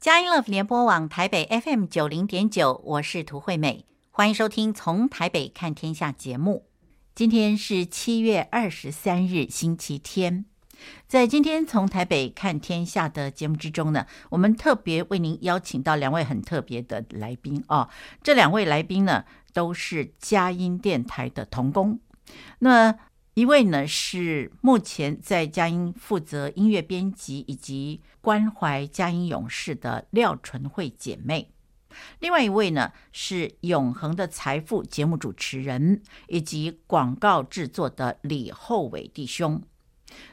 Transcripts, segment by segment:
佳音 Love 联播网台北 FM 九零点九，我是涂惠美，欢迎收听《从台北看天下》节目。今天是七月二十三日，星期天。在今天《从台北看天下》的节目之中呢，我们特别为您邀请到两位很特别的来宾哦。这两位来宾呢，都是佳音电台的同工。那一位呢是目前在佳音负责音乐编辑以及关怀佳音勇士的廖淳惠姐妹，另外一位呢是永恒的财富节目主持人以及广告制作的李厚伟弟兄，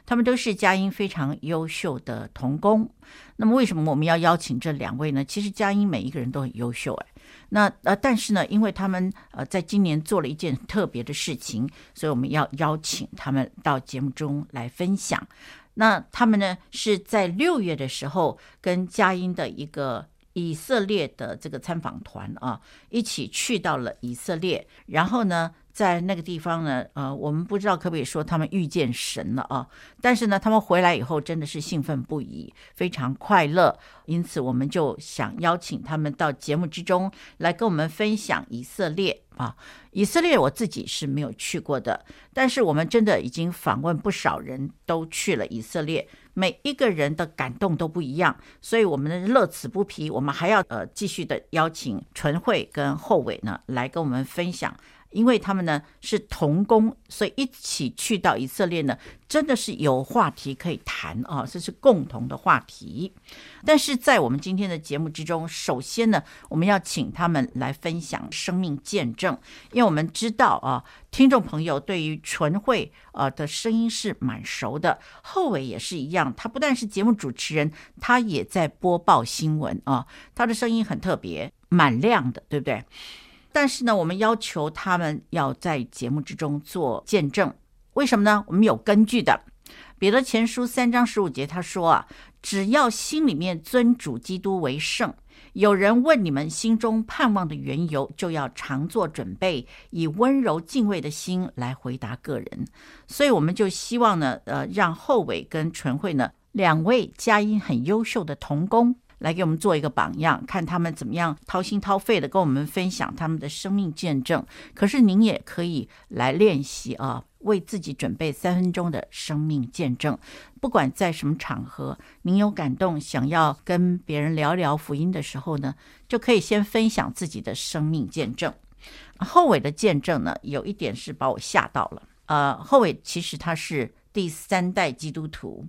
他们都是佳音非常优秀的同工。那么为什么我们要邀请这两位呢？其实佳音每一个人都很优秀哎。那呃，但是呢，因为他们呃，在今年做了一件特别的事情，所以我们要邀请他们到节目中来分享。那他们呢，是在六月的时候跟佳音的一个以色列的这个参访团啊，一起去到了以色列，然后呢。在那个地方呢，呃，我们不知道可不可以说他们遇见神了啊？但是呢，他们回来以后真的是兴奋不已，非常快乐。因此，我们就想邀请他们到节目之中来跟我们分享以色列啊。以色列我自己是没有去过的，但是我们真的已经访问不少人都去了以色列，每一个人的感动都不一样，所以我们的乐此不疲，我们还要呃继续的邀请纯慧跟厚伟呢来跟我们分享。因为他们呢是同工，所以一起去到以色列呢，真的是有话题可以谈啊，这是共同的话题。但是在我们今天的节目之中，首先呢，我们要请他们来分享生命见证，因为我们知道啊，听众朋友对于纯惠啊的声音是蛮熟的，后伟也是一样，他不但是节目主持人，他也在播报新闻啊，他的声音很特别，蛮亮的，对不对？但是呢，我们要求他们要在节目之中做见证，为什么呢？我们有根据的。彼得前书三章十五节他说啊，只要心里面尊主基督为圣，有人问你们心中盼望的缘由，就要常做准备，以温柔敬畏的心来回答个人。所以我们就希望呢，呃，让厚伟跟纯惠呢两位佳音很优秀的童工。来给我们做一个榜样，看他们怎么样掏心掏肺的跟我们分享他们的生命见证。可是您也可以来练习啊，为自己准备三分钟的生命见证。不管在什么场合，您有感动想要跟别人聊聊福音的时候呢，就可以先分享自己的生命见证。后伟的见证呢，有一点是把我吓到了。呃，后伟其实他是第三代基督徒。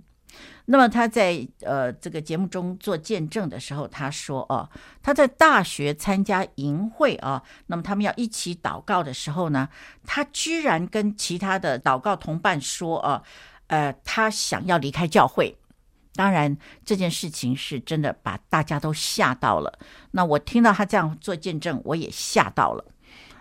那么他在呃这个节目中做见证的时候，他说：“哦，他在大学参加营会啊，那么他们要一起祷告的时候呢，他居然跟其他的祷告同伴说：‘啊，呃，他想要离开教会。’当然这件事情是真的把大家都吓到了。那我听到他这样做见证，我也吓到了。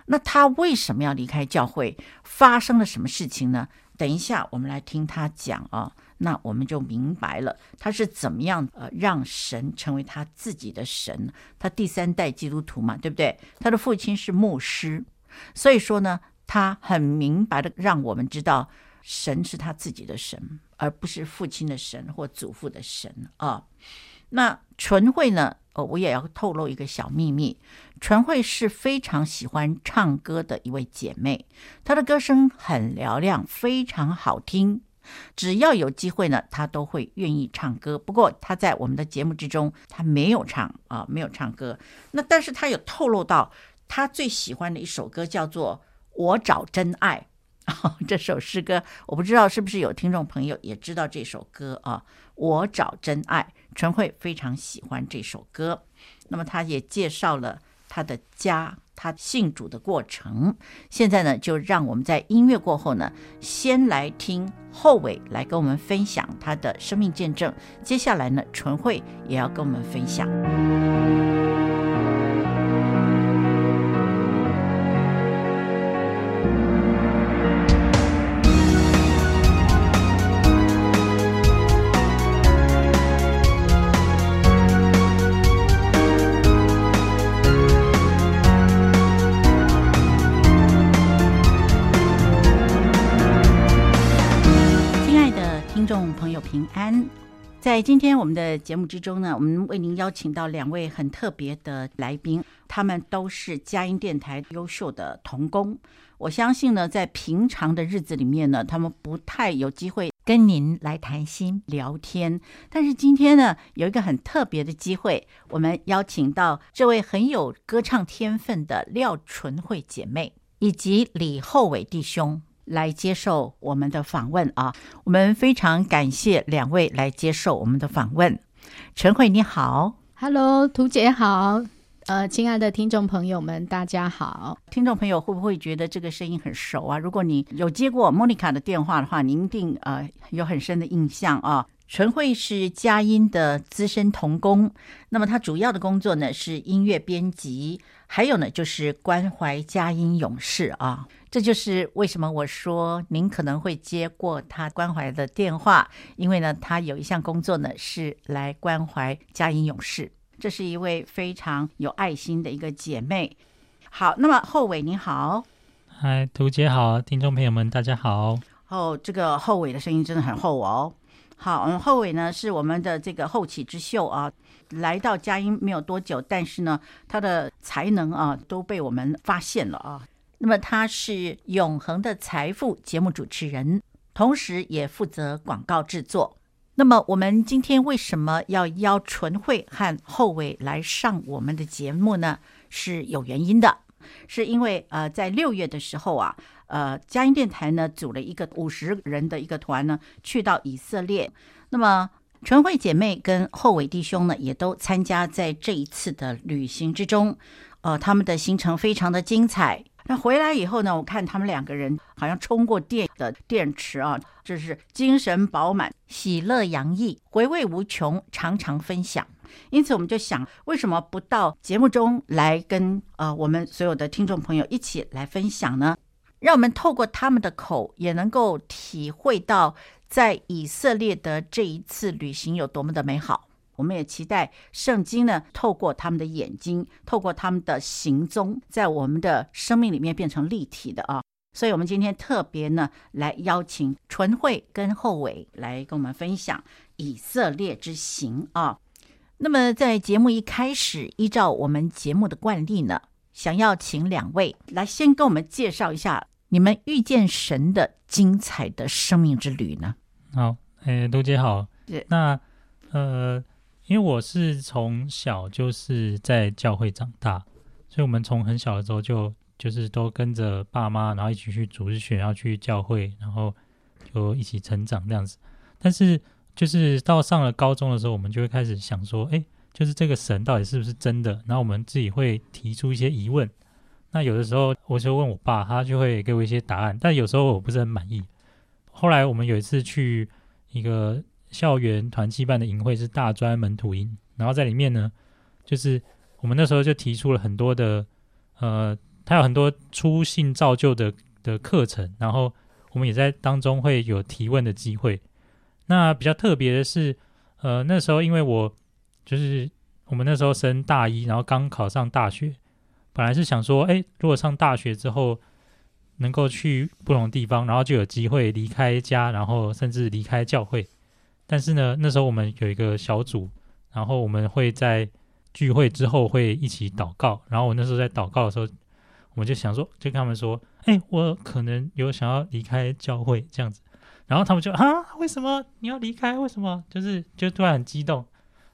那他为什么要离开教会？发生了什么事情呢？等一下，我们来听他讲啊。”那我们就明白了，他是怎么样呃让神成为他自己的神。他第三代基督徒嘛，对不对？他的父亲是牧师，所以说呢，他很明白的让我们知道，神是他自己的神，而不是父亲的神或祖父的神啊。那纯惠呢？哦，我也要透露一个小秘密，纯惠是非常喜欢唱歌的一位姐妹，她的歌声很嘹亮，非常好听。只要有机会呢，他都会愿意唱歌。不过他在我们的节目之中，他没有唱啊，没有唱歌。那但是他有透露到他最喜欢的一首歌叫做《我找真爱》。这首诗歌我不知道是不是有听众朋友也知道这首歌啊，《我找真爱》。陈慧非常喜欢这首歌。那么他也介绍了他的家。他信主的过程，现在呢，就让我们在音乐过后呢，先来听后伟来跟我们分享他的生命见证。接下来呢，纯慧也要跟我们分享。在今天我们的节目之中呢，我们为您邀请到两位很特别的来宾，他们都是佳音电台优秀的童工。我相信呢，在平常的日子里面呢，他们不太有机会跟您来谈心聊天。但是今天呢，有一个很特别的机会，我们邀请到这位很有歌唱天分的廖淳惠姐妹以及李厚伟弟兄。来接受我们的访问啊！我们非常感谢两位来接受我们的访问。陈慧你好，Hello，涂姐好，呃，亲爱的听众朋友们，大家好。听众朋友会不会觉得这个声音很熟啊？如果你有接过莫妮卡的电话的话，您一定呃有很深的印象啊。陈慧是佳音的资深童工，那么他主要的工作呢是音乐编辑，还有呢就是关怀佳音勇士啊。这就是为什么我说您可能会接过他关怀的电话，因为呢，他有一项工作呢是来关怀佳音勇士。这是一位非常有爱心的一个姐妹。好，那么后伟你好，嗨，图姐好，听众朋友们大家好。哦，这个后伟的声音真的很厚哦。好，嗯，后伟呢是我们的这个后起之秀啊，来到佳音没有多久，但是呢，他的才能啊都被我们发现了啊。那么他是《永恒的财富》节目主持人，同时也负责广告制作。那么我们今天为什么要邀纯慧和厚伟来上我们的节目呢？是有原因的，是因为呃，在六月的时候啊，呃，佳音电台呢组了一个五十人的一个团呢，去到以色列。那么纯惠姐妹跟厚伟弟兄呢，也都参加在这一次的旅行之中。呃，他们的行程非常的精彩。那回来以后呢，我看他们两个人好像充过电的电池啊，就是精神饱满、喜乐洋溢、回味无穷，常常分享。因此，我们就想，为什么不到节目中来跟呃我们所有的听众朋友一起来分享呢？让我们透过他们的口，也能够体会到在以色列的这一次旅行有多么的美好。我们也期待圣经呢，透过他们的眼睛，透过他们的行踪，在我们的生命里面变成立体的啊。所以，我们今天特别呢，来邀请纯慧跟厚伟来跟我们分享以色列之行啊。那么，在节目一开始，依照我们节目的惯例呢，想要请两位来先跟我们介绍一下你们遇见神的精彩的生命之旅呢。好，哎，杜姐好。那呃。因为我是从小就是在教会长大，所以我们从很小的时候就就是都跟着爸妈，然后一起去主日学，然后去教会，然后就一起成长这样子。但是就是到上了高中的时候，我们就会开始想说，哎，就是这个神到底是不是真的？然后我们自己会提出一些疑问。那有的时候我就问我爸，他就会给我一些答案，但有时候我不是很满意。后来我们有一次去一个。校园团契办的营会是大专门徒营，然后在里面呢，就是我们那时候就提出了很多的，呃，他有很多初信造就的的课程，然后我们也在当中会有提问的机会。那比较特别的是，呃，那时候因为我就是我们那时候升大一，然后刚考上大学，本来是想说，哎，如果上大学之后能够去不同地方，然后就有机会离开家，然后甚至离开教会。但是呢，那时候我们有一个小组，然后我们会在聚会之后会一起祷告。然后我那时候在祷告的时候，我们就想说，就跟他们说：“哎，我可能有想要离开教会这样子。”然后他们就啊，为什么你要离开？为什么？就是就突然很激动。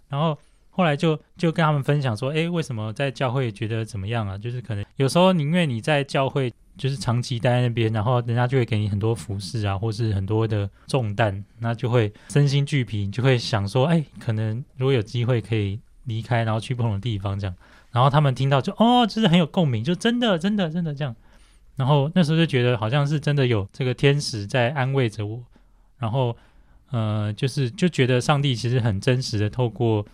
然后后来就就跟他们分享说：“哎，为什么在教会觉得怎么样啊？就是可能有时候宁愿你在教会。”就是长期待在那边，然后人家就会给你很多服饰啊，或是很多的重担，那就会身心俱疲，就会想说，哎，可能如果有机会可以离开，然后去不同的地方这样。然后他们听到就哦，就是很有共鸣，就真的真的真的这样。然后那时候就觉得好像是真的有这个天使在安慰着我，然后呃，就是就觉得上帝其实很真实的透过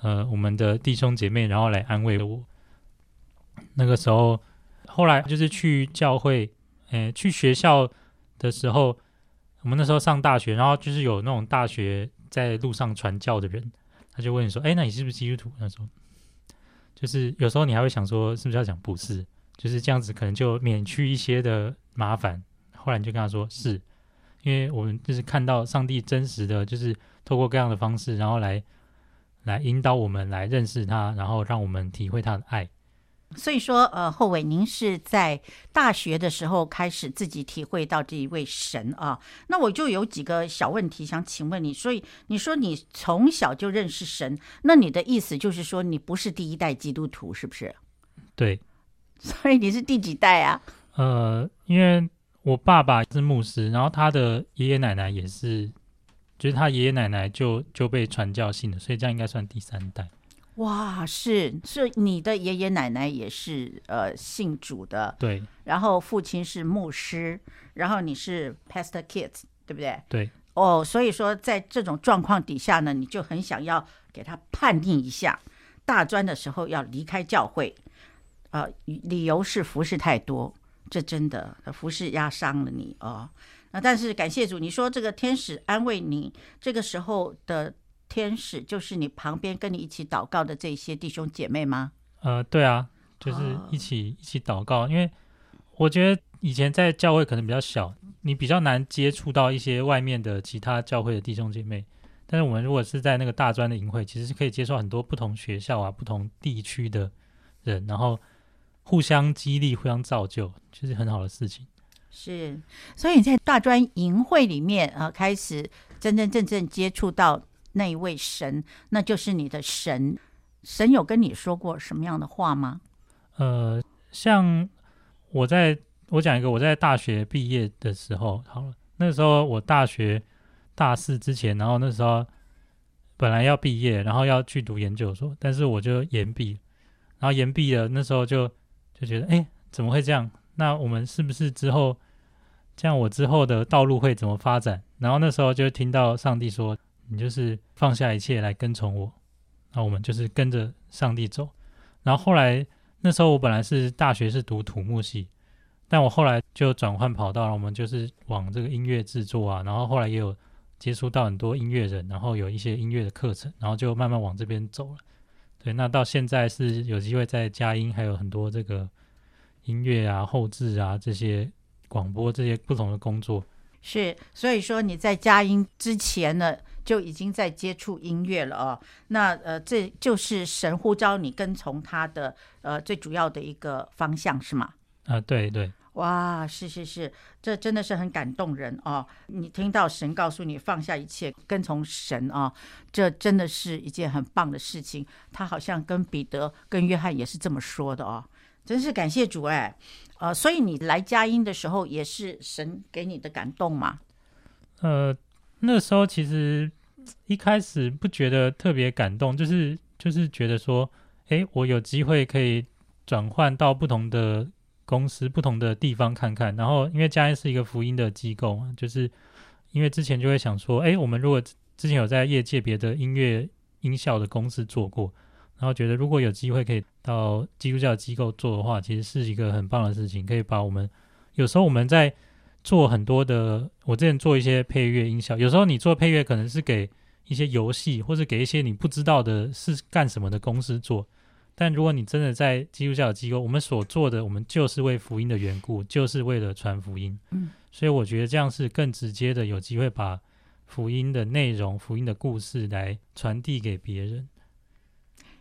呃我们的弟兄姐妹，然后来安慰我。那个时候。后来就是去教会，诶，去学校的时候，我们那时候上大学，然后就是有那种大学在路上传教的人，他就问你说：“哎，那你是不是基督徒？”那时候，就是有时候你还会想说，是不是要讲不是？就是这样子，可能就免去一些的麻烦。后来你就跟他说：“是，因为我们就是看到上帝真实的就是透过各样的方式，然后来来引导我们来认识他，然后让我们体会他的爱。所以说，呃，后伟，您是在大学的时候开始自己体会到这一位神啊？那我就有几个小问题想请问你。所以你说你从小就认识神，那你的意思就是说你不是第一代基督徒，是不是？对。所以你是第几代啊？呃，因为我爸爸是牧师，然后他的爷爷奶奶也是，就是他爷爷奶奶就就被传教信的，所以这样应该算第三代。哇，是是，你的爷爷奶奶也是呃信主的，对。然后父亲是牧师，然后你是 pastor kids，对不对？对。哦，所以说在这种状况底下呢，你就很想要给他判定一下，大专的时候要离开教会，呃，理由是服侍太多，这真的服侍压伤了你哦。那但是感谢主，你说这个天使安慰你，这个时候的。天使就是你旁边跟你一起祷告的这些弟兄姐妹吗？呃，对啊，就是一起、哦、一起祷告。因为我觉得以前在教会可能比较小，你比较难接触到一些外面的其他教会的弟兄姐妹。但是我们如果是在那个大专的营会，其实是可以接受很多不同学校啊、不同地区的人，然后互相激励、互相造就，就是很好的事情。是，所以你在大专营会里面啊，开始真真正正接触到。那一位神，那就是你的神。神有跟你说过什么样的话吗？呃，像我在我讲一个，我在大学毕业的时候，好了，那时候我大学大四之前，然后那时候本来要毕业，然后要去读研究所，但是我就延毕，然后延毕了，那时候就就觉得，哎，怎么会这样？那我们是不是之后这样？我之后的道路会怎么发展？然后那时候就听到上帝说。你就是放下一切来跟从我，那我们就是跟着上帝走。然后后来那时候我本来是大学是读土木系，但我后来就转换跑道了，我们就是往这个音乐制作啊，然后后来也有接触到很多音乐人，然后有一些音乐的课程，然后就慢慢往这边走了。对，那到现在是有机会在佳音，还有很多这个音乐啊、后制啊这些广播这些不同的工作。是，所以说你在佳音之前呢，就已经在接触音乐了哦。那呃，这就是神呼召你跟从他的呃最主要的一个方向是吗？啊、呃，对对。哇，是是是，这真的是很感动人哦。你听到神告诉你放下一切跟从神啊、哦，这真的是一件很棒的事情。他好像跟彼得、跟约翰也是这么说的哦。真是感谢主哎。呃，所以你来佳音的时候也是神给你的感动吗？呃，那时候其实。一开始不觉得特别感动，就是就是觉得说，哎，我有机会可以转换到不同的公司、不同的地方看看。然后，因为佳音是一个福音的机构嘛，就是因为之前就会想说，哎，我们如果之前有在业界别的音乐音效的公司做过，然后觉得如果有机会可以到基督教机构做的话，其实是一个很棒的事情，可以把我们有时候我们在。做很多的，我之前做一些配乐音效，有时候你做配乐可能是给一些游戏，或者给一些你不知道的是干什么的公司做。但如果你真的在基督教机构，我们所做的，我们就是为福音的缘故，就是为了传福音。嗯，所以我觉得这样是更直接的，有机会把福音的内容、福音的故事来传递给别人。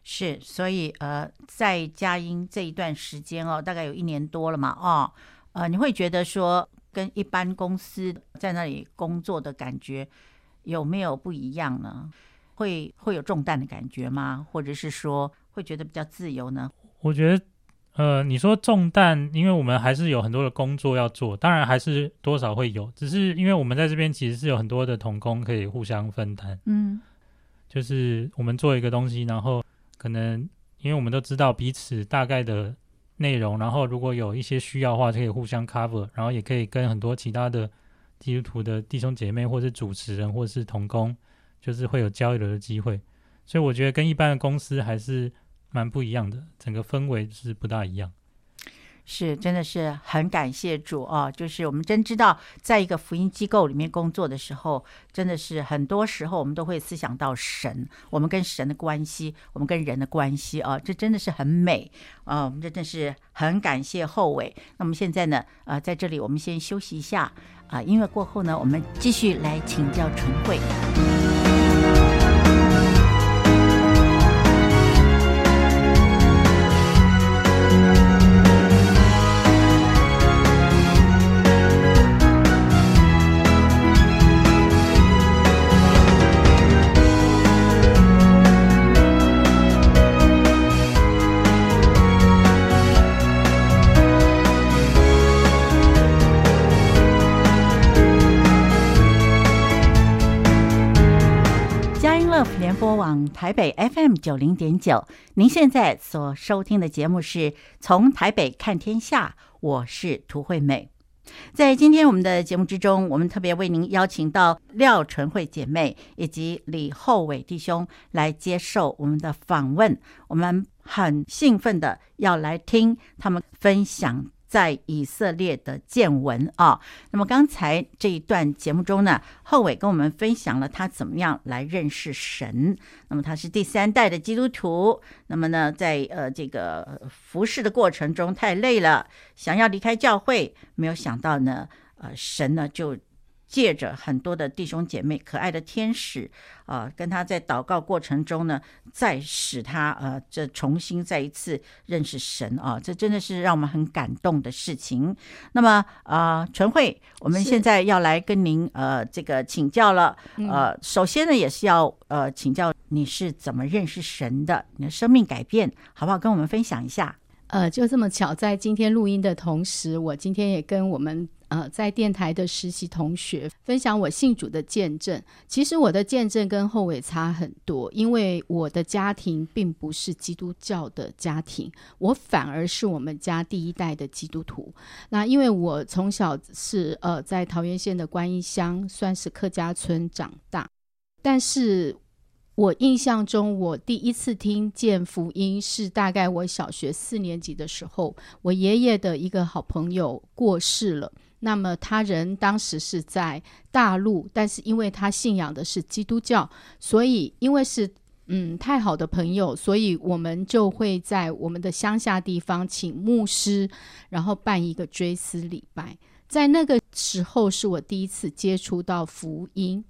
是，所以呃，在佳音这一段时间哦，大概有一年多了嘛，哦，呃，你会觉得说。跟一般公司在那里工作的感觉有没有不一样呢？会会有重担的感觉吗？或者是说会觉得比较自由呢？我觉得，呃，你说重担，因为我们还是有很多的工作要做，当然还是多少会有，只是因为我们在这边其实是有很多的同工可以互相分担。嗯，就是我们做一个东西，然后可能因为我们都知道彼此大概的。内容，然后如果有一些需要的话，可以互相 cover，然后也可以跟很多其他的基督徒的弟兄姐妹，或是主持人，或是同工，就是会有交流的机会。所以我觉得跟一般的公司还是蛮不一样的，整个氛围是不大一样。是，真的是很感谢主啊！就是我们真知道，在一个福音机构里面工作的时候，真的是很多时候我们都会思想到神，我们跟神的关系，我们跟人的关系啊，这真的是很美啊！我们真的是很感谢后伟。那么现在呢，呃，在这里我们先休息一下啊，音乐过后呢，我们继续来请教陈慧。联播网台北 FM 九零点九。您现在所收听的节目是从台北看天下，我是涂惠美。在今天我们的节目之中，我们特别为您邀请到廖淳惠姐妹以及李厚伟弟兄来接受我们的访问。我们很兴奋的要来听他们分享在以色列的见闻啊。那么刚才这一段节目中呢，后伟跟我们分享了他怎么样来认识神。那么他是第三代的基督徒。那么呢，在呃这个服侍的过程中太累了，想要离开教会，没有想到呢，呃神呢就。借着很多的弟兄姐妹、可爱的天使啊、呃，跟他在祷告过程中呢，再使他呃，这重新再一次认识神啊，这真的是让我们很感动的事情。那么啊，淳、呃、惠，我们现在要来跟您呃这个请教了。呃，首先呢，也是要呃请教你是怎么认识神的，你的生命改变好不好？跟我们分享一下。呃，就这么巧，在今天录音的同时，我今天也跟我们。呃，在电台的实习同学分享我信主的见证。其实我的见证跟后伟差很多，因为我的家庭并不是基督教的家庭，我反而是我们家第一代的基督徒。那因为我从小是呃在桃园县的观音乡，算是客家村长大，但是我印象中，我第一次听见福音是大概我小学四年级的时候，我爷爷的一个好朋友过世了。那么他人当时是在大陆，但是因为他信仰的是基督教，所以因为是嗯太好的朋友，所以我们就会在我们的乡下地方请牧师，然后办一个追思礼拜。在那个时候，是我第一次接触到福音。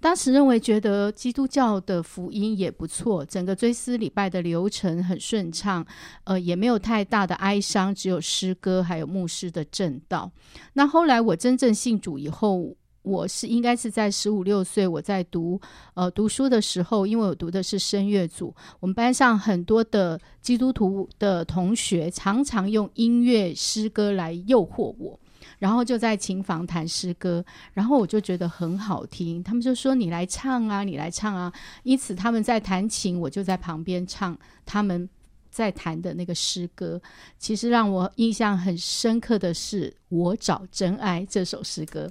当时认为觉得基督教的福音也不错，整个追思礼拜的流程很顺畅，呃，也没有太大的哀伤，只有诗歌，还有牧师的证道。那后来我真正信主以后，我是应该是在十五六岁，我在读呃读书的时候，因为我读的是声乐组，我们班上很多的基督徒的同学常常用音乐诗歌来诱惑我。然后就在琴房弹诗歌，然后我就觉得很好听，他们就说你来唱啊，你来唱啊。因此他们在弹琴，我就在旁边唱他们在弹的那个诗歌。其实让我印象很深刻的是《我找真爱》这首诗歌。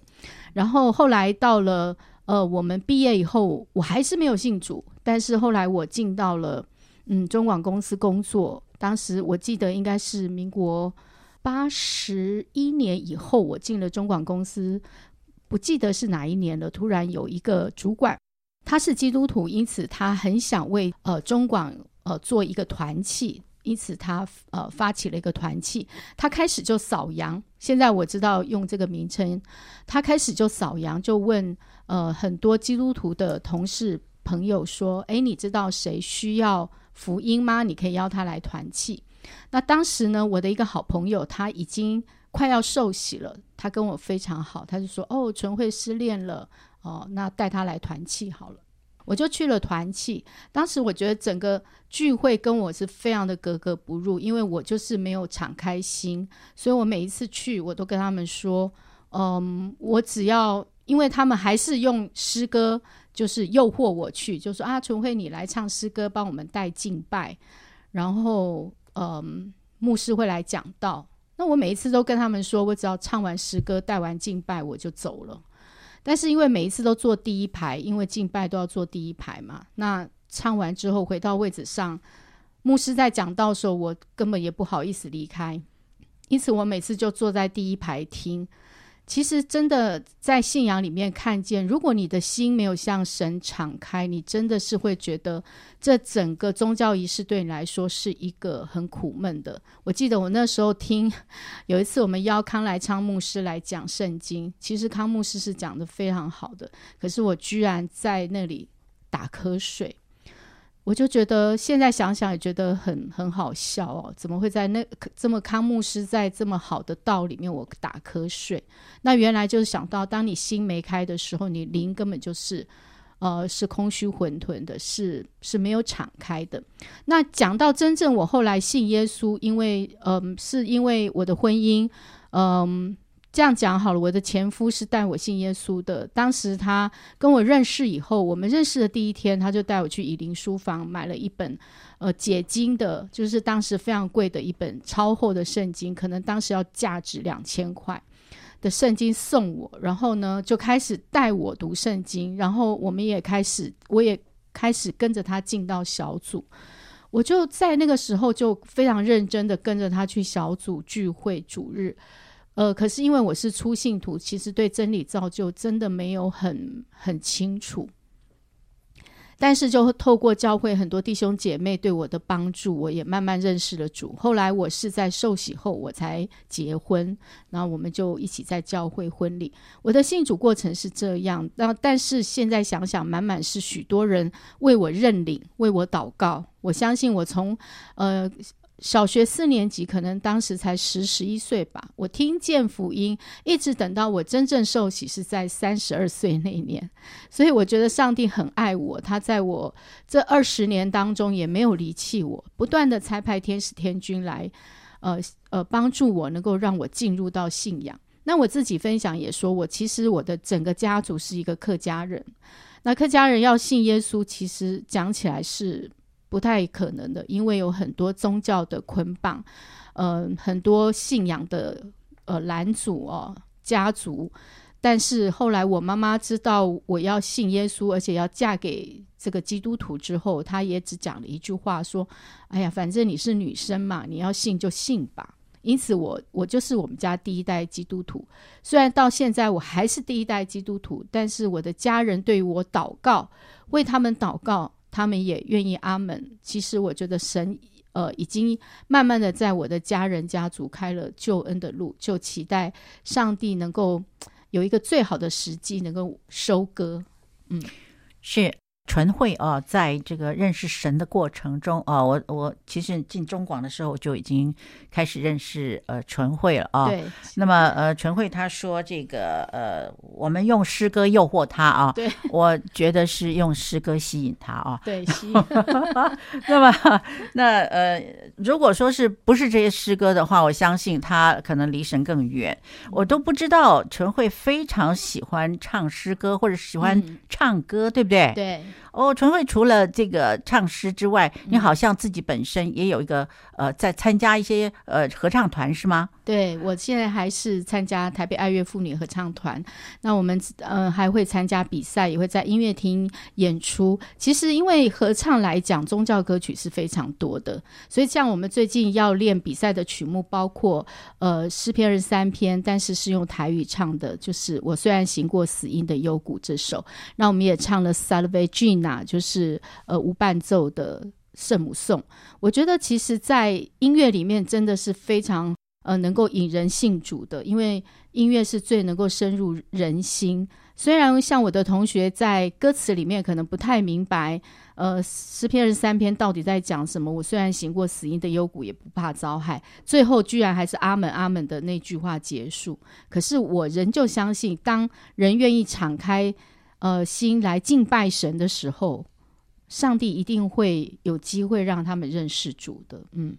然后后来到了呃我们毕业以后，我还是没有信主，但是后来我进到了嗯中广公司工作，当时我记得应该是民国。八十一年以后，我进了中广公司，不记得是哪一年了。突然有一个主管，他是基督徒，因此他很想为呃中广呃做一个团契，因此他呃发起了一个团契。他开始就扫羊，现在我知道用这个名称。他开始就扫羊，就问呃很多基督徒的同事朋友说：“诶，你知道谁需要福音吗？你可以邀他来团契。”那当时呢，我的一个好朋友他已经快要受洗了，他跟我非常好，他就说：“哦，纯惠失恋了，哦，那带他来团契好了。”我就去了团契。当时我觉得整个聚会跟我是非常的格格不入，因为我就是没有敞开心，所以我每一次去，我都跟他们说：“嗯，我只要……因为他们还是用诗歌，就是诱惑我去，就说啊，纯惠你来唱诗歌，帮我们带敬拜，然后。”嗯，牧师会来讲道。那我每一次都跟他们说，我只要唱完诗歌、带完敬拜，我就走了。但是因为每一次都坐第一排，因为敬拜都要坐第一排嘛。那唱完之后回到位置上，牧师在讲道的时候，我根本也不好意思离开，因此我每次就坐在第一排听。其实真的在信仰里面看见，如果你的心没有向神敞开，你真的是会觉得这整个宗教仪式对你来说是一个很苦闷的。我记得我那时候听有一次我们邀康来昌牧师来讲圣经，其实康牧师是讲的非常好的，可是我居然在那里打瞌睡。我就觉得现在想想也觉得很很好笑哦，怎么会在那这么康牧师在这么好的道里面，我打瞌睡？那原来就是想到，当你心没开的时候，你灵根本就是呃是空虚混沌的，是是没有敞开的。那讲到真正我后来信耶稣，因为嗯、是因为我的婚姻嗯、这样讲好了，我的前夫是带我信耶稣的。当时他跟我认识以后，我们认识的第一天，他就带我去以琳书房买了一本呃解经的，就是当时非常贵的一本超厚的圣经，可能当时要价值两千块的圣经送我。然后呢，就开始带我读圣经，然后我们也开始，我也开始跟着他进到小组。我就在那个时候就非常认真的跟着他去小组聚会主日。呃，可是因为我是初信徒，其实对真理造就真的没有很很清楚。但是就透过教会很多弟兄姐妹对我的帮助，我也慢慢认识了主。后来我是在受洗后我才结婚，然后我们就一起在教会婚礼。我的信主过程是这样，那但是现在想想，满满是许多人为我认领，为我祷告。我相信我从呃。小学四年级，可能当时才十十一岁吧。我听见福音，一直等到我真正受洗是在三十二岁那一年。所以我觉得上帝很爱我，他在我这二十年当中也没有离弃我，不断的差派天使天军来，呃呃帮助我，能够让我进入到信仰。那我自己分享也说，我其实我的整个家族是一个客家人。那客家人要信耶稣，其实讲起来是。不太可能的，因为有很多宗教的捆绑，呃，很多信仰的呃拦阻哦，家族。但是后来我妈妈知道我要信耶稣，而且要嫁给这个基督徒之后，她也只讲了一句话，说：“哎呀，反正你是女生嘛，你要信就信吧。”因此我，我就是我们家第一代基督徒。虽然到现在我还是第一代基督徒，但是我的家人对我祷告，为他们祷告。他们也愿意阿门。其实我觉得神，呃，已经慢慢的在我的家人家族开了救恩的路，就期待上帝能够有一个最好的时机能够收割。嗯，是。纯慧啊，在这个认识神的过程中啊，我我其实进中广的时候就已经开始认识呃纯慧了啊。对。那么呃纯慧他说这个呃我们用诗歌诱惑他啊。对。我觉得是用诗歌吸引他啊。对，吸引。那么那呃如果说是不是这些诗歌的话，我相信他可能离神更远。我都不知道纯慧非常喜欢唱诗歌或者喜欢唱歌，嗯、对不对？对。哦，纯慧除了这个唱诗之外，你好像自己本身也有一个呃，在参加一些呃合唱团是吗？对，我现在还是参加台北爱乐妇女合唱团。那我们呃还会参加比赛，也会在音乐厅演出。其实因为合唱来讲，宗教歌曲是非常多的，所以像我们最近要练比赛的曲目，包括呃诗篇二十三篇，但是是用台语唱的，就是我虽然行过死荫的幽谷这首。那我们也唱了 Salve 就是呃无伴奏的圣母颂。我觉得其实，在音乐里面真的是非常。呃，能够引人信主的，因为音乐是最能够深入人心。虽然像我的同学在歌词里面可能不太明白，呃，诗篇二十三篇到底在讲什么。我虽然行过死荫的幽谷，也不怕遭害。最后居然还是阿门阿门的那句话结束。可是我仍旧相信，当人愿意敞开呃心来敬拜神的时候，上帝一定会有机会让他们认识主的。嗯，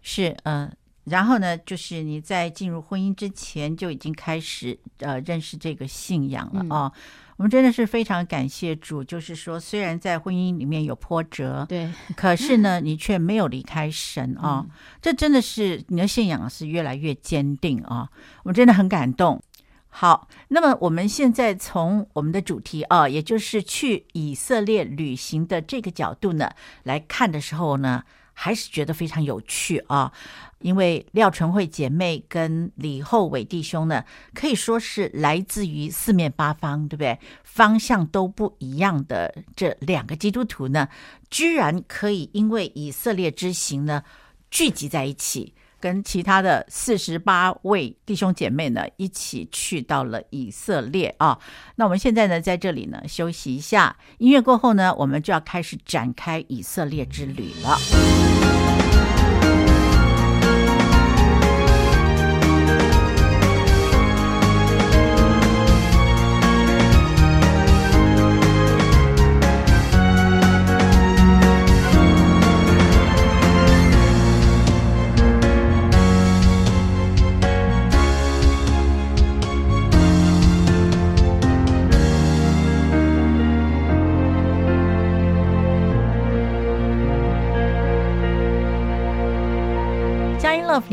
是嗯。呃然后呢，就是你在进入婚姻之前就已经开始呃认识这个信仰了啊、哦。嗯、我们真的是非常感谢主，就是说虽然在婚姻里面有波折，对，可是呢，你却没有离开神啊、哦。嗯、这真的是你的信仰是越来越坚定啊、哦。我真的很感动。好，那么我们现在从我们的主题啊，也就是去以色列旅行的这个角度呢来看的时候呢，还是觉得非常有趣啊。因为廖纯慧姐妹跟李厚伟弟兄呢，可以说是来自于四面八方，对不对？方向都不一样的这两个基督徒呢，居然可以因为以色列之行呢，聚集在一起，跟其他的四十八位弟兄姐妹呢，一起去到了以色列啊。那我们现在呢，在这里呢，休息一下，音乐过后呢，我们就要开始展开以色列之旅了。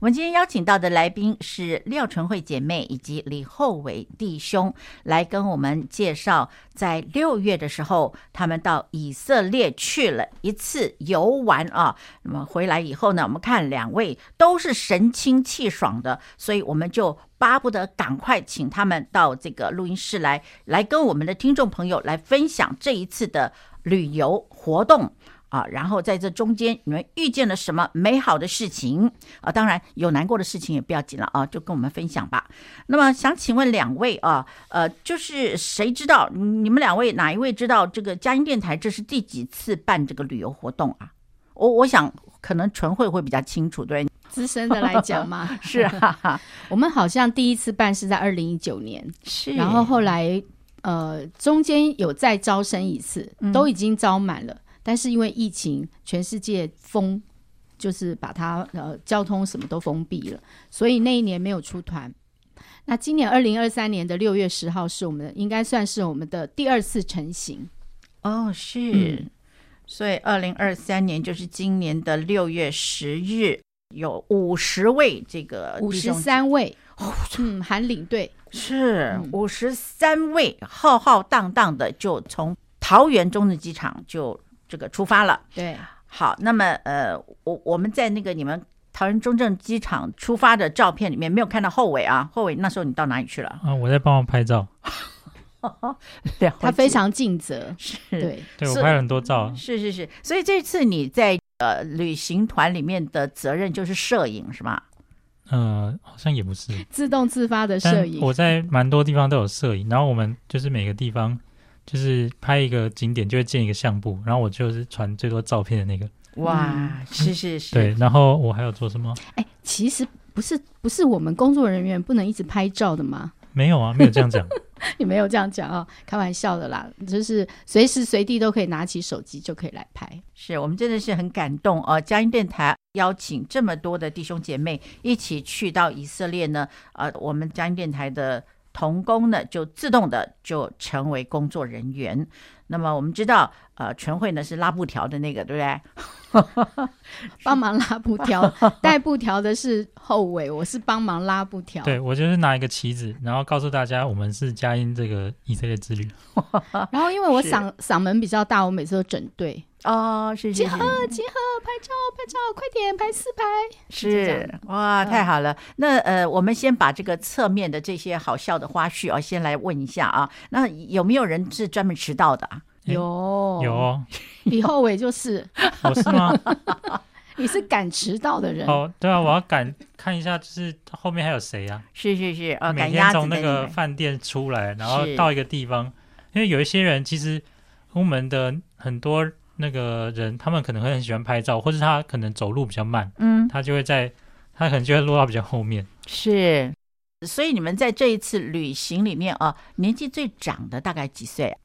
我们今天邀请到的来宾是廖纯惠姐妹以及李厚伟弟兄，来跟我们介绍，在六月的时候，他们到以色列去了一次游玩啊。那么回来以后呢，我们看两位都是神清气爽的，所以我们就巴不得赶快请他们到这个录音室来，来跟我们的听众朋友来分享这一次的旅游活动。啊，然后在这中间，你们遇见了什么美好的事情啊？当然有难过的事情也不要紧了啊，就跟我们分享吧。那么想请问两位啊，呃，就是谁知道你们两位哪一位知道这个佳音电台这是第几次办这个旅游活动啊？我我想可能纯慧会比较清楚，对，资深的来讲嘛，是啊，我们好像第一次办是在二零一九年，是，然后后来呃中间有再招生一次，都已经招满了。嗯但是因为疫情，全世界封，就是把它呃交通什么都封闭了，所以那一年没有出团。那今年二零二三年的六月十号是我们应该算是我们的第二次成型。哦，是，嗯、所以二零二三年就是今年的六月十日，有五十位这个五十三位，哦，嗯，含领队是五十三位，浩浩荡荡的就从桃园中正机场就。这个出发了，对，好，那么呃，我我们在那个你们桃园中正机场出发的照片里面没有看到后尾啊，后尾那时候你到哪里去了？啊，我在帮忙拍照，他非常尽责，是。对，对我拍了很多照，是是是，所以这次你在呃旅行团里面的责任就是摄影是吗？呃，好像也不是，自动自发的摄影，我在蛮多地方都有摄影，然后我们就是每个地方。就是拍一个景点就会建一个相簿，然后我就是传最多照片的那个。哇，是是是。对，然后我还有做什么？哎，其实不是不是我们工作人员不能一直拍照的吗？没有啊，没有这样讲。你没有这样讲啊、哦，开玩笑的啦，就是随时随地都可以拿起手机就可以来拍。是我们真的是很感动哦，嘉音电台邀请这么多的弟兄姐妹一起去到以色列呢，呃，我们嘉音电台的。童工呢，就自动的就成为工作人员。那么我们知道，呃，全会呢是拉布条的那个，对不对？帮忙拉布条，带布条的是后尾，我是帮忙拉布条。对，我就是拿一个旗子，然后告诉大家我们是佳音这个以色列之旅。然后因为我嗓嗓门比较大，我每次都整队。哦，是集合，集合，拍照，拍照，快点拍四拍。是哇，太好了。那呃，我们先把这个侧面的这些好笑的花絮啊，先来问一下啊。那有没有人是专门迟到的啊？有有，李厚伟就是。我是吗？你是赶迟到的人。哦，对啊，我要赶看一下，就是后面还有谁啊？是是是，呃，每天从那个饭店出来，然后到一个地方，因为有一些人其实我们的很多。那个人，他们可能会很喜欢拍照，或者他可能走路比较慢，嗯，他就会在，他可能就会落到比较后面。是，所以你们在这一次旅行里面啊，年纪最长的大概几岁啊？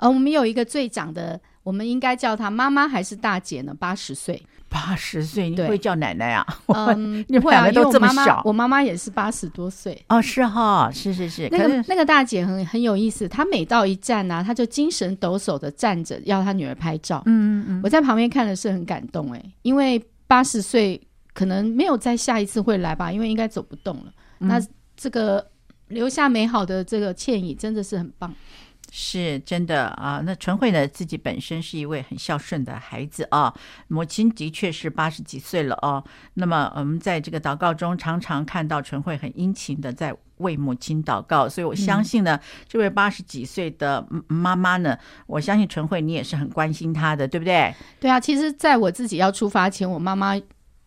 呃，我们有一个最长的，我们应该叫她妈妈还是大姐呢？八十岁。八十岁，你会叫奶奶啊？嗯，你会啊，都这么小。我妈妈也是八十多岁哦，是哈，是是是。那个那个大姐很很有意思，她每到一站呢、啊，她就精神抖擞的站着，要她女儿拍照。嗯嗯嗯，我在旁边看的是很感动哎，因为八十岁可能没有再下一次会来吧，因为应该走不动了。嗯、那这个留下美好的这个歉意，真的是很棒。是真的啊，那纯慧呢，自己本身是一位很孝顺的孩子啊，母亲的确是八十几岁了哦。那么我们在这个祷告中常常看到纯慧很殷勤的在为母亲祷告，所以我相信呢，嗯、这位八十几岁的妈妈呢，我相信纯慧你也是很关心她的，对不对？对啊，其实在我自己要出发前，我妈妈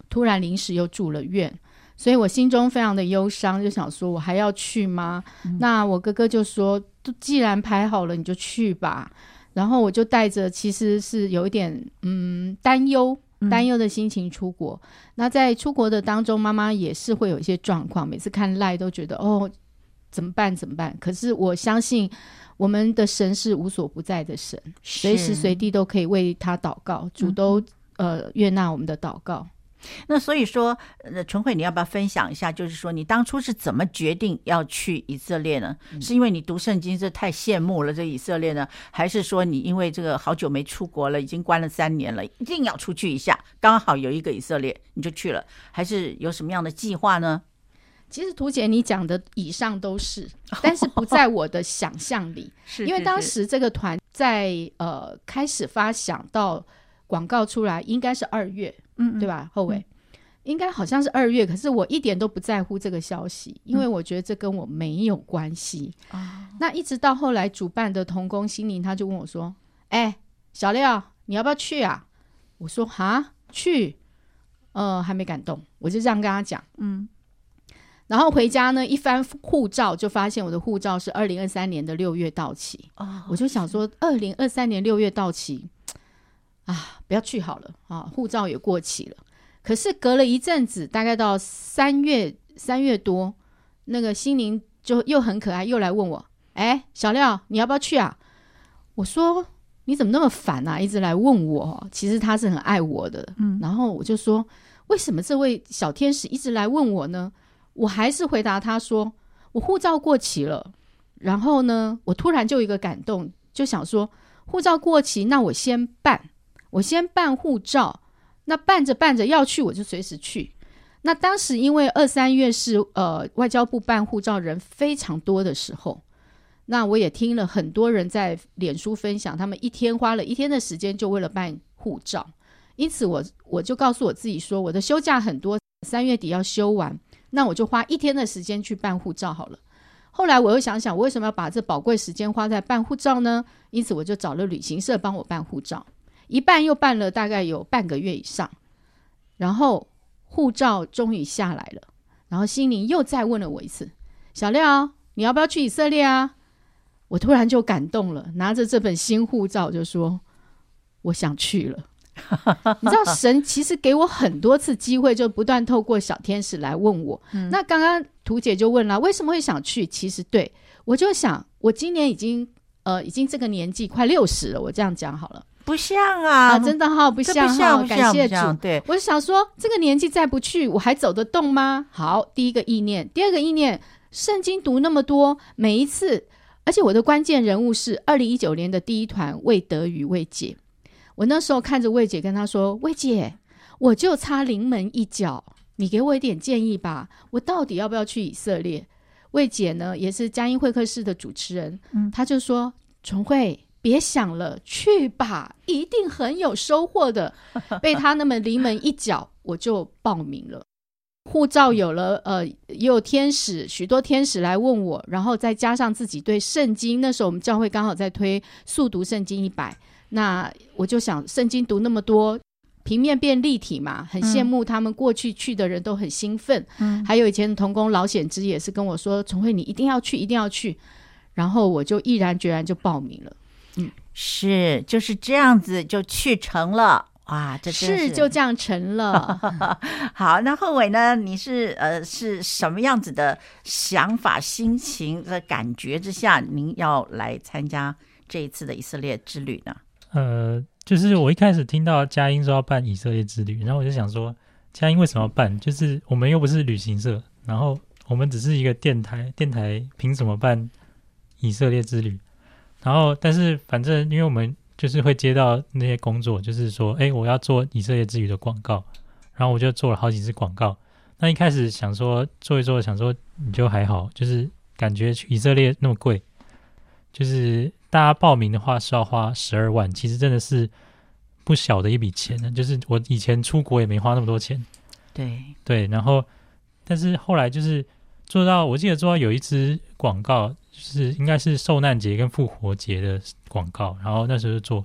突然临时又住了院。所以我心中非常的忧伤，就想说，我还要去吗？嗯、那我哥哥就说，既然排好了，你就去吧。然后我就带着其实是有一点嗯担忧、担忧的心情出国。嗯、那在出国的当中，妈妈也是会有一些状况，每次看赖都觉得哦，怎么办？怎么办？可是我相信我们的神是无所不在的神，随时随地都可以为他祷告，主都、嗯、呃悦纳我们的祷告。那所以说，呃，纯慧，你要不要分享一下？就是说，你当初是怎么决定要去以色列呢？嗯、是因为你读圣经这太羡慕了这以色列呢，还是说你因为这个好久没出国了，已经关了三年了，一定要出去一下，刚好有一个以色列你就去了？还是有什么样的计划呢？其实，图姐你讲的以上都是，但是不在我的想象里，是因为当时这个团在呃开始发想到广告出来，应该是二月。嗯，对吧？后伟、嗯、应该好像是二月，可是我一点都不在乎这个消息，因为我觉得这跟我没有关系那一直到后来主办的童工心灵，他就问我说：“哎，小廖，你要不要去啊？”我说：“哈，去。”呃，还没敢动，我就这样跟他讲。嗯，然后回家呢，一翻护照就发现我的护照是二零二三年的六月到期。哦，我就想说，二零二三年六月到期。啊，不要去好了啊！护照也过期了。可是隔了一阵子，大概到三月三月多，那个心灵就又很可爱，又来问我：“哎，小廖，你要不要去啊？”我说：“你怎么那么烦啊？一直来问我。”其实他是很爱我的。嗯，然后我就说：“为什么这位小天使一直来问我呢？”我还是回答他说：“我护照过期了。”然后呢，我突然就一个感动，就想说：“护照过期，那我先办。”我先办护照，那办着办着要去，我就随时去。那当时因为二三月是呃外交部办护照人非常多的时候，那我也听了很多人在脸书分享，他们一天花了一天的时间就为了办护照。因此我我就告诉我自己说，我的休假很多，三月底要休完，那我就花一天的时间去办护照好了。后来我又想想，我为什么要把这宝贵时间花在办护照呢？因此我就找了旅行社帮我办护照。一办又办了大概有半个月以上，然后护照终于下来了，然后心灵又再问了我一次：“小廖，你要不要去以色列啊？”我突然就感动了，拿着这本新护照就说：“我想去了。”你知道神其实给我很多次机会，就不断透过小天使来问我。嗯、那刚刚图姐就问了：“为什么会想去？”其实对我就想，我今年已经呃已经这个年纪快六十了，我这样讲好了。不像啊，啊真的好不像哈，感谢主。对，我就想说，这个年纪再不去，我还走得动吗？好，第一个意念，第二个意念，圣经读那么多，每一次，而且我的关键人物是二零一九年的第一团魏德与魏姐。我那时候看着魏姐，跟她说：“魏姐，我就差临门一脚，你给我一点建议吧，我到底要不要去以色列？”魏姐呢，也是佳音会客室的主持人，嗯，她就说：“纯慧。”别想了，去吧，一定很有收获的。被他那么临门一脚，我就报名了。护照有了，呃，也有天使，许多天使来问我，然后再加上自己对圣经，那时候我们教会刚好在推速读圣经一百，那我就想，圣经读那么多，平面变立体嘛，很羡慕他们过去去的人都很兴奋。嗯，还有以前的童工老显之也是跟我说，崇慧你一定要去，一定要去。然后我就毅然决然就报名了。嗯，是就是这样子就去成了哇，这是，是就这样成了。好，那后伟呢？你是呃是什么样子的想法、心情的感觉之下，您要来参加这一次的以色列之旅呢？呃，就是我一开始听到佳音说要办以色列之旅，然后我就想说，佳音为什么要办？就是我们又不是旅行社，然后我们只是一个电台，电台凭什么办以色列之旅？然后，但是反正，因为我们就是会接到那些工作，就是说，哎，我要做以色列之旅的广告，然后我就做了好几次广告。那一开始想说做一做，想说你就还好，就是感觉去以色列那么贵，就是大家报名的话是要花十二万，其实真的是不小的一笔钱呢。就是我以前出国也没花那么多钱。对对，然后，但是后来就是做到，我记得做到有一支广告。就是应该是受难节跟复活节的广告，然后那时候做，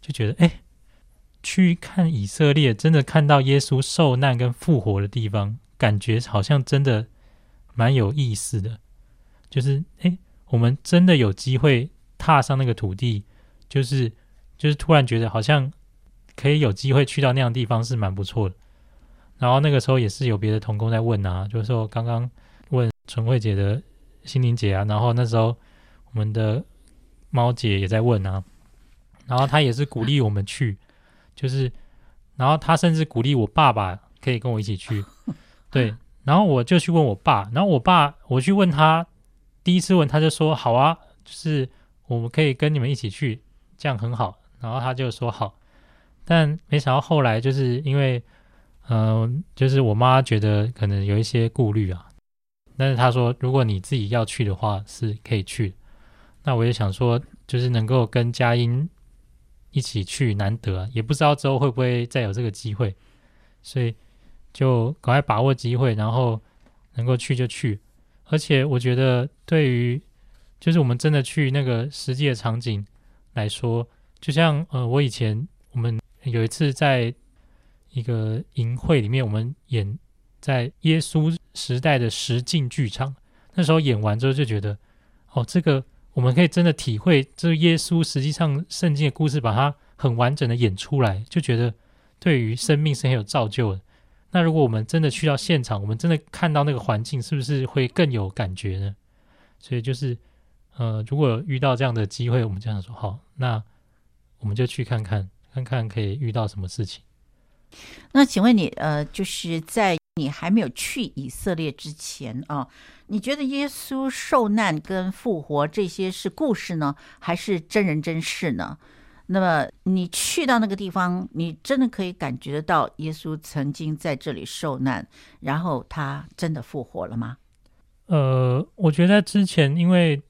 就觉得哎，去看以色列，真的看到耶稣受难跟复活的地方，感觉好像真的蛮有意思的。就是哎，我们真的有机会踏上那个土地，就是就是突然觉得好像可以有机会去到那样的地方是蛮不错的。然后那个时候也是有别的同工在问啊，就是说刚刚问纯慧姐的。心灵姐啊，然后那时候我们的猫姐也在问啊，然后她也是鼓励我们去，就是，然后她甚至鼓励我爸爸可以跟我一起去？对，然后我就去问我爸，然后我爸我去问他，第一次问他就说好啊，就是我们可以跟你们一起去，这样很好。然后他就说好，但没想到后来就是因为，嗯、呃，就是我妈觉得可能有一些顾虑啊，但是他说如果你自己要去的话是可以去。那我也想说，就是能够跟佳音一起去，难得啊，也不知道之后会不会再有这个机会，所以就赶快把握机会，然后能够去就去。而且我觉得，对于就是我们真的去那个实际的场景来说，就像呃，我以前我们有一次在一个营会里面，我们演在耶稣时代的实境剧场，那时候演完之后就觉得，哦，这个。我们可以真的体会，这耶稣实际上圣经的故事，把它很完整的演出来，就觉得对于生命是很有造就的。那如果我们真的去到现场，我们真的看到那个环境，是不是会更有感觉呢？所以就是，呃，如果遇到这样的机会，我们这样说，好，那我们就去看看，看看可以遇到什么事情。那请问你，呃，就是在你还没有去以色列之前啊，你觉得耶稣受难跟复活这些是故事呢，还是真人真事呢？那么你去到那个地方，你真的可以感觉得到耶稣曾经在这里受难，然后他真的复活了吗？呃，我觉得之前，因为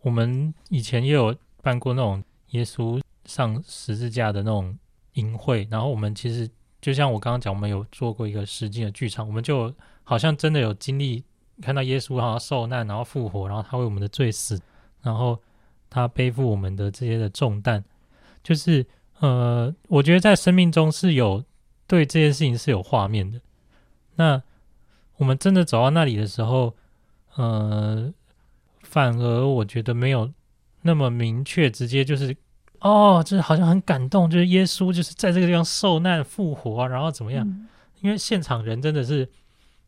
我们以前也有办过那种耶稣上十字架的那种营会，然后我们其实。就像我刚刚讲，我们有做过一个实际的剧场，我们就好像真的有经历，看到耶稣好像受难，然后复活，然后他为我们的罪死，然后他背负我们的这些的重担。就是呃，我觉得在生命中是有对这件事情是有画面的。那我们真的走到那里的时候，呃，反而我觉得没有那么明确，直接就是。哦，就是好像很感动，就是耶稣就是在这个地方受难复活，然后怎么样？嗯、因为现场人真的是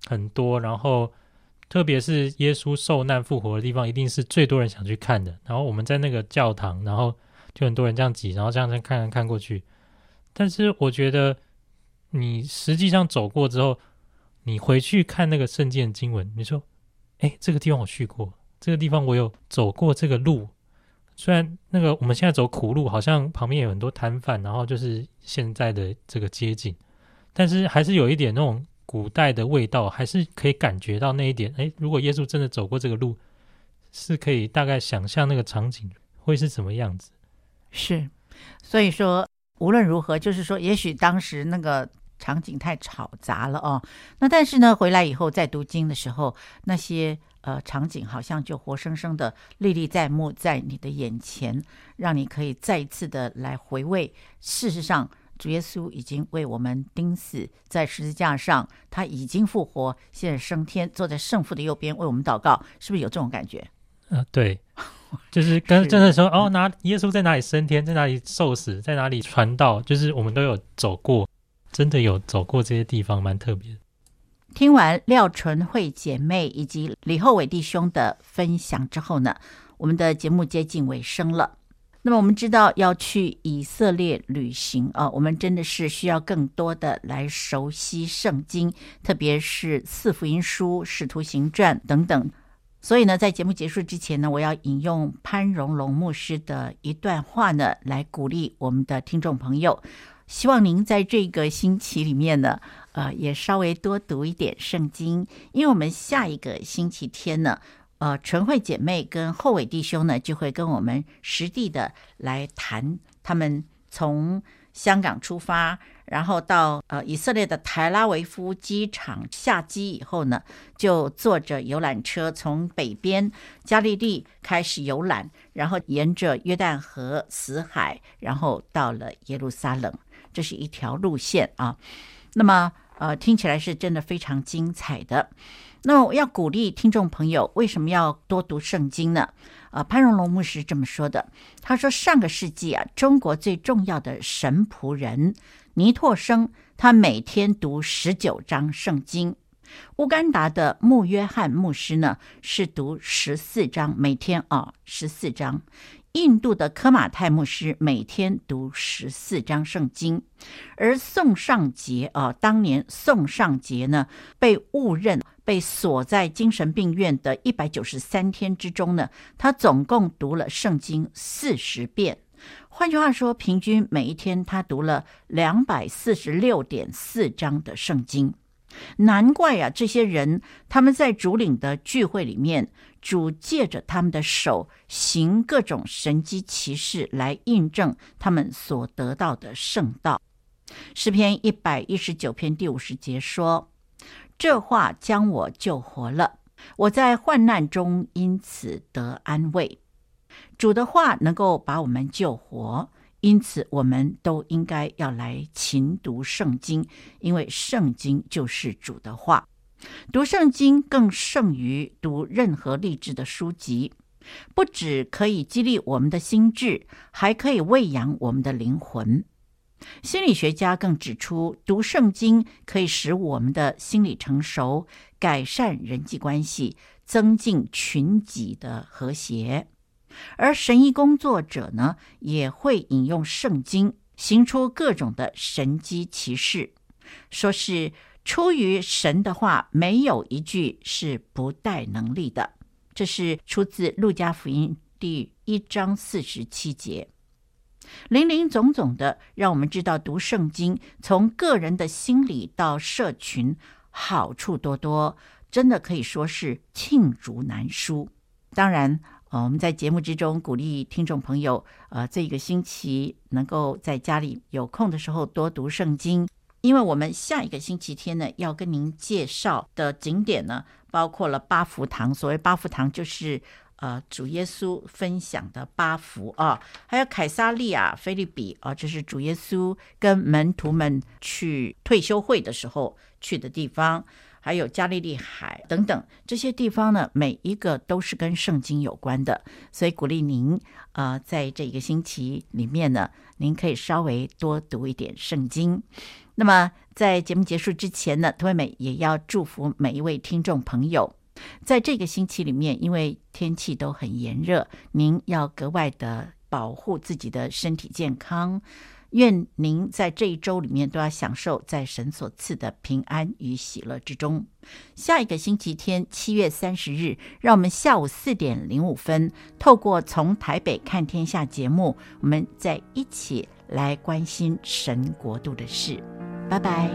很多，然后特别是耶稣受难复活的地方，一定是最多人想去看的。然后我们在那个教堂，然后就很多人这样挤，然后这样这样看看看过去。但是我觉得你实际上走过之后，你回去看那个圣经的经文，你说，哎，这个地方我去过，这个地方我有走过这个路。虽然那个我们现在走苦路，好像旁边有很多摊贩，然后就是现在的这个街景，但是还是有一点那种古代的味道，还是可以感觉到那一点。诶，如果耶稣真的走过这个路，是可以大概想象那个场景会是什么样子。是，所以说无论如何，就是说，也许当时那个场景太吵杂了哦。那但是呢，回来以后在读经的时候，那些。呃，场景好像就活生生的历历在目，在你的眼前，让你可以再一次的来回味。事实上，主耶稣已经为我们钉死在十字架上，他已经复活，现在升天，坐在圣父的右边为我们祷告，是不是有这种感觉？呃，对，就是跟真的说，哦，拿耶稣在哪里升天，在哪里受死，在哪里传道，就是我们都有走过，真的有走过这些地方，蛮特别。听完廖纯惠姐妹以及李厚伟弟兄的分享之后呢，我们的节目接近尾声了。那么我们知道要去以色列旅行啊，我们真的是需要更多的来熟悉圣经，特别是四福音书、使徒行传等等。所以呢，在节目结束之前呢，我要引用潘荣龙牧师的一段话呢，来鼓励我们的听众朋友。希望您在这个星期里面呢，呃，也稍微多读一点圣经，因为我们下一个星期天呢，呃，纯慧姐妹跟厚伟弟兄呢，就会跟我们实地的来谈他们从香港出发，然后到呃以色列的台拉维夫机场下机以后呢，就坐着游览车从北边加利利开始游览，然后沿着约旦河、死海，然后到了耶路撒冷。这是一条路线啊，那么呃，听起来是真的非常精彩的。那我要鼓励听众朋友，为什么要多读圣经呢？呃，潘荣龙牧师这么说的，他说上个世纪啊，中国最重要的神仆人倪柝生，他每天读十九章圣经；乌干达的穆约翰牧师呢，是读十四章，每天啊十四章。印度的科马泰牧师每天读十四章圣经，而宋尚杰啊，当年宋尚杰呢被误认被锁在精神病院的一百九十三天之中呢，他总共读了圣经四十遍。换句话说，平均每一天他读了两百四十六点四章的圣经。难怪啊，这些人他们在主领的聚会里面，主借着他们的手行各种神迹奇事来印证他们所得到的圣道。诗篇一百一十九篇第五十节说：“这话将我救活了，我在患难中因此得安慰。”主的话能够把我们救活。因此，我们都应该要来勤读圣经，因为圣经就是主的话。读圣经更胜于读任何励志的书籍，不只可以激励我们的心智，还可以喂养我们的灵魂。心理学家更指出，读圣经可以使我们的心理成熟，改善人际关系，增进群体的和谐。而神医工作者呢，也会引用圣经，行出各种的神迹奇事，说是出于神的话，没有一句是不带能力的。这是出自路加福音第一章四十七节。林林总总的，让我们知道读圣经，从个人的心理到社群，好处多多，真的可以说是罄竹难书。当然。我们在节目之中鼓励听众朋友，呃，这一个星期能够在家里有空的时候多读圣经，因为我们下一个星期天呢要跟您介绍的景点呢，包括了八福堂。所谓八福堂，就是呃主耶稣分享的八福啊，还有凯撒利亚腓立比啊，这是主耶稣跟门徒们去退休会的时候去的地方。还有加利利海等等这些地方呢，每一个都是跟圣经有关的，所以鼓励您啊、在这一个星期里面呢，您可以稍微多读一点圣经。那么在节目结束之前呢，涂惠美也要祝福每一位听众朋友，在这个星期里面，因为天气都很炎热，您要格外的保护自己的身体健康。愿您在这一周里面都要享受在神所赐的平安与喜乐之中。下一个星期天，七月三十日，让我们下午四点零五分，透过从台北看天下节目，我们再一起来关心神国度的事。拜拜。